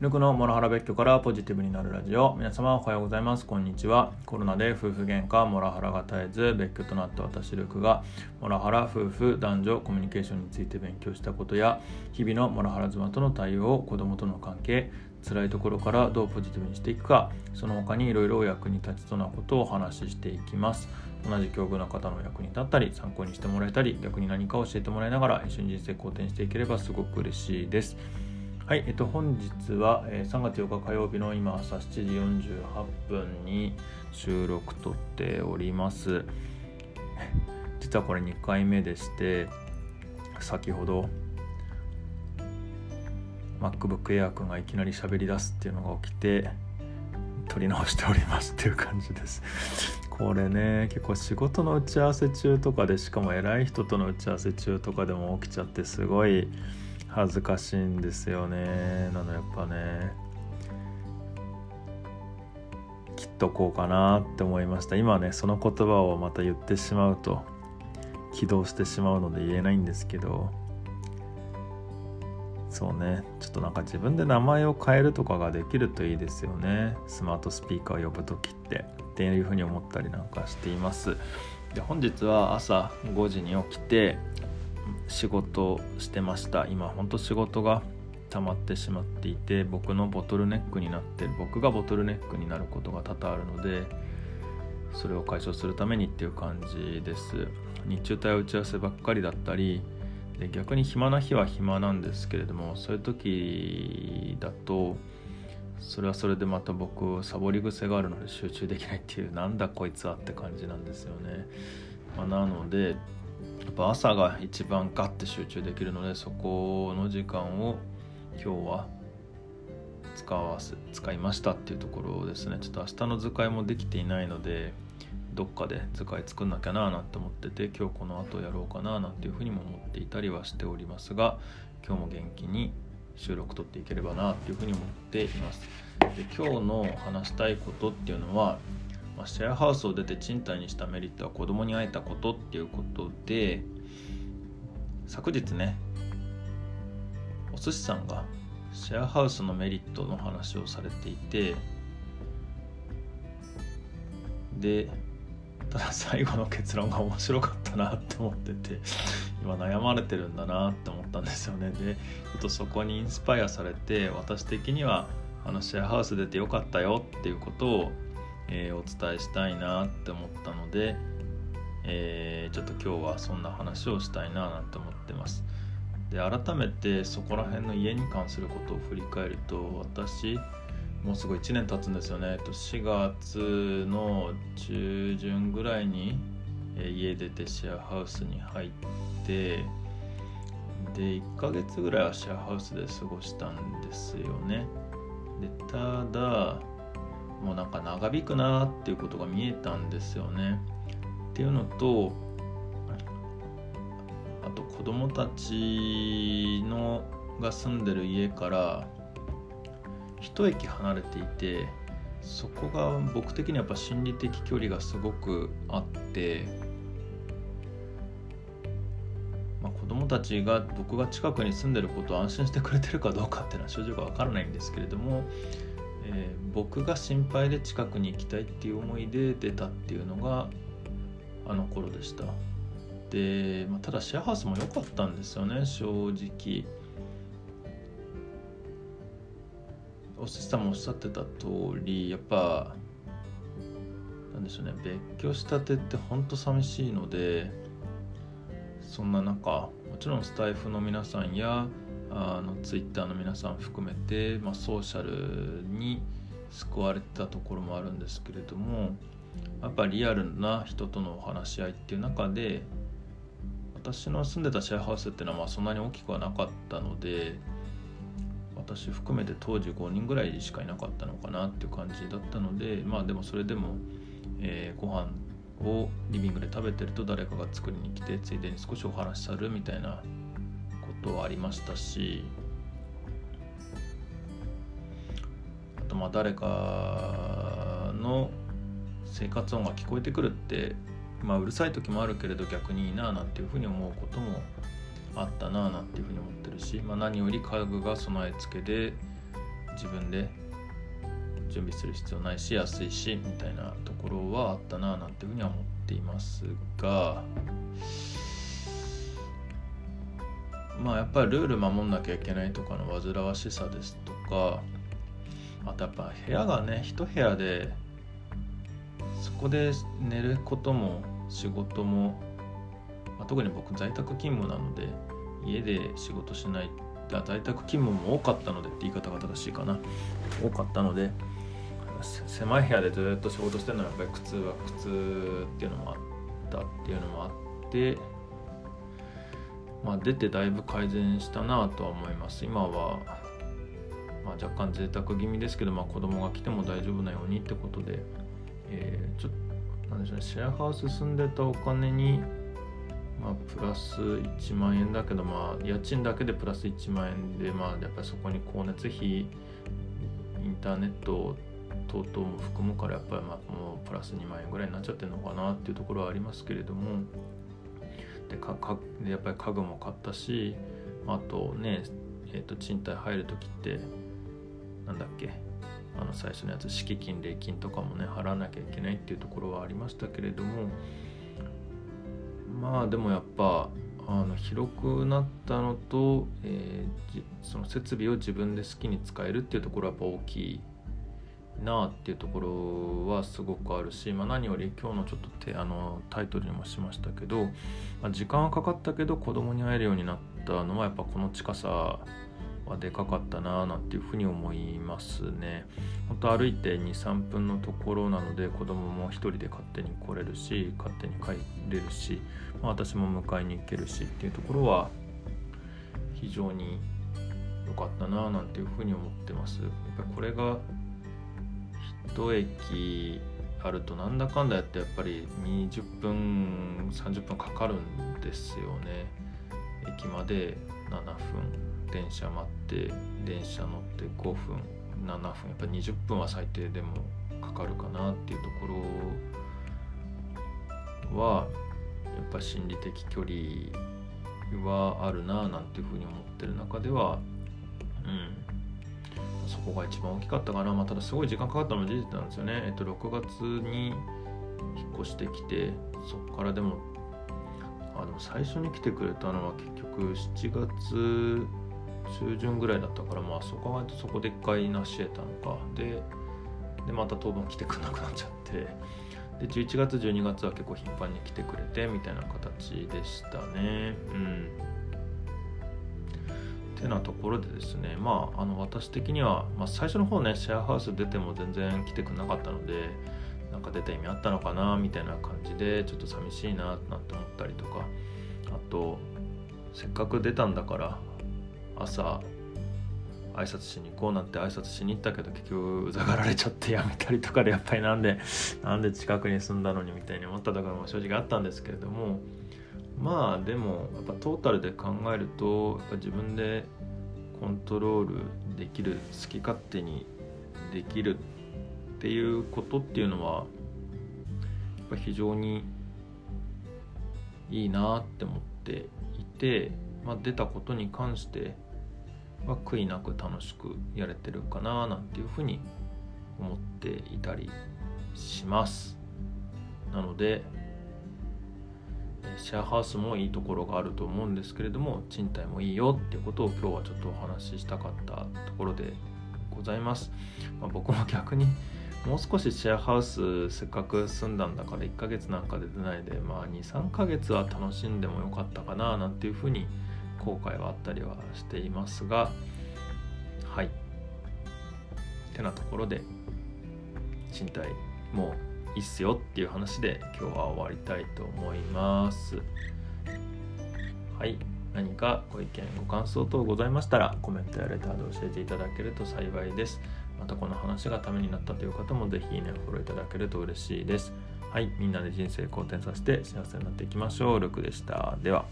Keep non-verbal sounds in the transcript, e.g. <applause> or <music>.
ぬくのモラハラ別居からポジティブになるラジオ。皆様おはようございます。こんにちは。コロナで夫婦喧嘩モラハラが絶えず別居となった私ルクがモラハラ夫婦男女コミュニケーションについて勉強したことや日々のモラハラ妻との対応子供との関係辛いところからどうポジティブにしていくかその他にいろいろお役に立ちそうなことをお話ししていきます。同じ境遇の方の役に立ったり参考にしてもらえたり逆に何か教えてもらいながら一緒に人生好転していければすごく嬉しいです。はい、えっと、本日は、え、3月8日火曜日の今朝7時48分に収録撮っております。<laughs> 実はこれ2回目でして先ほど MacBook Air 君がいきなり喋り出すっていうのが起きて撮り直しております <laughs> っていう感じです。これね結構仕事の打ち合わせ中とかでしかも偉い人との打ち合わせ中とかでも起きちゃってすごい恥ずかしいんですよね。なのやっぱね切っとこうかなって思いました。今ねその言葉をまた言ってしまうと起動してしまうので言えないんですけどそうねちょっとなんか自分で名前を変えるとかができるといいですよね。スマートスピーカーを呼ぶ時って。っていうふうに思ったりなんかしています。で本日は朝5時に起きて仕事してました。今ほんと仕事が溜まってしまっていて僕のボトルネックになって僕がボトルネックになることが多々あるのでそれを解消するためにっていう感じです。日中帯打ち合わせばっかりだったりで逆に暇な日は暇なんですけれどもそういう時だとそれはそれでまた僕サボり癖があるので集中できないっていうなんだこいつはって感じなんですよね、まあ、なのでやっぱ朝が一番ガッて集中できるのでそこの時間を今日は使わせ使いましたっていうところですね。ちょっと明日の図解もできていないのでどっかで図解作んなきゃななんて思ってて今日この後やろうかななんていうふうにも思っていたりはしておりますが今日も元気に収録取っていければなっていうふうに思っています。で今日の話したいことっていうのはまあ、シェアハウスを出て賃貸にしたメリットは子供に会えたことっていうことで昨日ねお寿司さんがシェアハウスのメリットの話をされていてでただ最後の結論が面白かったなって思ってて今悩まれてるんだなって思ったんですよね。でちょっとそこにインスパイアされて私的にはあのシェアハウス出てよかったよっていうことをえー、お伝えしたいなって思ったので、えー、ちょっと今日はそんな話をしたいななんて思ってます。で改めてそこら辺の家に関することを振り返ると私もうすぐ1年経つんですよね。4月の中旬ぐらいに家出てシェアハウスに入ってで1ヶ月ぐらいはシェアハウスで過ごしたんですよね。でただもうなんか長引くなっていうことが見えたんですよね。っていうのとあと子供たちのが住んでる家から一駅離れていてそこが僕的にはやっぱ心理的距離がすごくあって、まあ、子供たちが僕が近くに住んでることを安心してくれてるかどうかっていうのは正直わからないんですけれどもえー、僕が心配で近くに行きたいっていう思いで出たっていうのがあの頃でした。で、まあ、ただシェアハウスも良かったんですよね正直。お寿司さんもおっしゃってた通りやっぱなんでしょうね別居したてってほんと寂しいのでそんな中もちろんスタイフの皆さんやあのツイッターの皆さん含めて、まあ、ソーシャルに救われたところもあるんですけれどもやっぱリアルな人とのお話し合いっていう中で私の住んでたシェアハウスっていうのはまあそんなに大きくはなかったので私含めて当時5人ぐらいしかいなかったのかなっていう感じだったのでまあでもそれでも、えー、ご飯をリビングで食べてると誰かが作りに来てついでに少しお話しさるみたいなことはありましたしあとまあ誰かの生活音が聞こえてくるってまあうるさい時もあるけれど逆にいいななんていうふうに思うこともあったななんていうふうに思ってるし、まあ、何より家具が備え付けで自分で準備する必要ないし安いしみたいなところはあったななんていうふうには思っていますが。まあやっぱりルール守んなきゃいけないとかの煩わしさですとかあとやっぱ部屋がね一部屋でそこで寝ることも仕事も、まあ、特に僕在宅勤務なので家で仕事しない在宅勤務も多かったのでって言い方が正しいかな。多かったので狭い部屋でずっと仕事してるのはやっぱり苦痛は苦痛っていうのもあったっていうのもあってまあ出てだいぶ改善したなとは思います。今は、まあ、若干贅沢気味ですけど、まあ、子供が来ても大丈夫なようにってことで、えー、ちょっとなんでしょうねシェアハウス住んでたお金にまあ、プラス1万円だけど、まあ、家賃だけでプラス1万円で、まあ、やっぱりそこに光熱費インターネット等々も含むからやっぱりまあもうプラス2万円ぐらいになっちゃってるのかなっていうところはありますけれどもでかかやっぱり家具も買ったしあとね、えー、と賃貸入る時ってなんだっけあの最初のやつ敷金礼金とかもね払わなきゃいけないっていうところはありましたけれどもまあでもやっぱあの広くなったのと、えー、その設備を自分で好きに使えるっていうところはやっぱ大きいなっていうところはすごくあるし、まあ、何より今日のちょっとてあのタイトルにもしましたけど、まあ、時間はかかったけど子供に会えるようになったのはやっぱこの近さはでかかったなあなんていうふうに思いますね。本当歩いて23分のところなので子供も一人で勝手に来れるし勝手に帰れるし、まあ、私も迎えに行けるしっていうところは非常に良かったなあなんていうふうに思ってます。やっぱこれが1駅あるとなんだかんだやってやっぱり20分30分かかるんですよね。駅まで7分。電車待って電車乗って5分。7分。やっぱ20分は最低でもかかるかなっていうところはやっぱ心理的距離はあるななんていうふうに思ってる中ではうん。こが一番大きかったかな、まあ、ただすごい時間かかったのも事実なんですよね。えっと6月に引っ越してきてそこからでもあでも最初に来てくれたのは結局7月中旬ぐらいだったからまあそこはそこで一回成し得たのか。ででまた当分来てくれなくなっちゃって。で11月12月は結構頻繁に来てくれてみたいな形でしたね。うん。てなところでですねまああの私的には、まあ、最初の方ねシェアハウス出ても全然来てくれなかったのでなんか出た意味あったのかなみたいな感じでちょっと寂しいななんて思ったりとかあとせっかく出たんだから朝挨拶しに行こうなんて挨拶しに行ったけど結局うざがられちゃってやめたりとかでやっぱりなんでなんで近くに住んだのにみたいに思ったところも正直あったんですけれどもまあでもやっぱトータルで考えるとやっぱ自分でコントロールできる好き勝手にできるっていうことっていうのはやっぱ非常にいいなって思っていて、まあ、出たことに関しては悔いなく楽しくやれてるかななんていうふうに思っていたりします。なのでシェアハウスもいいところがあると思うんですけれども賃貸もいいよってことを今日はちょっとお話ししたかったところでございます、まあ、僕も逆にもう少しシェアハウスせっかく住んだんだから1ヶ月なんかで出ないでまあ23ヶ月は楽しんでもよかったかななんていうふうに後悔はあったりはしていますが。はい。てなところで賃貸もういっすよっていう話で今日は終わりたいと思います。はい。何かご意見ご感想等ございましたらコメントやレターで教えていただけると幸いです。またこの話がためになったという方もぜひいいねフォローいただけると嬉しいです。はい。みんなで人生好転させて幸せになっていきましょう。ルクでした。では。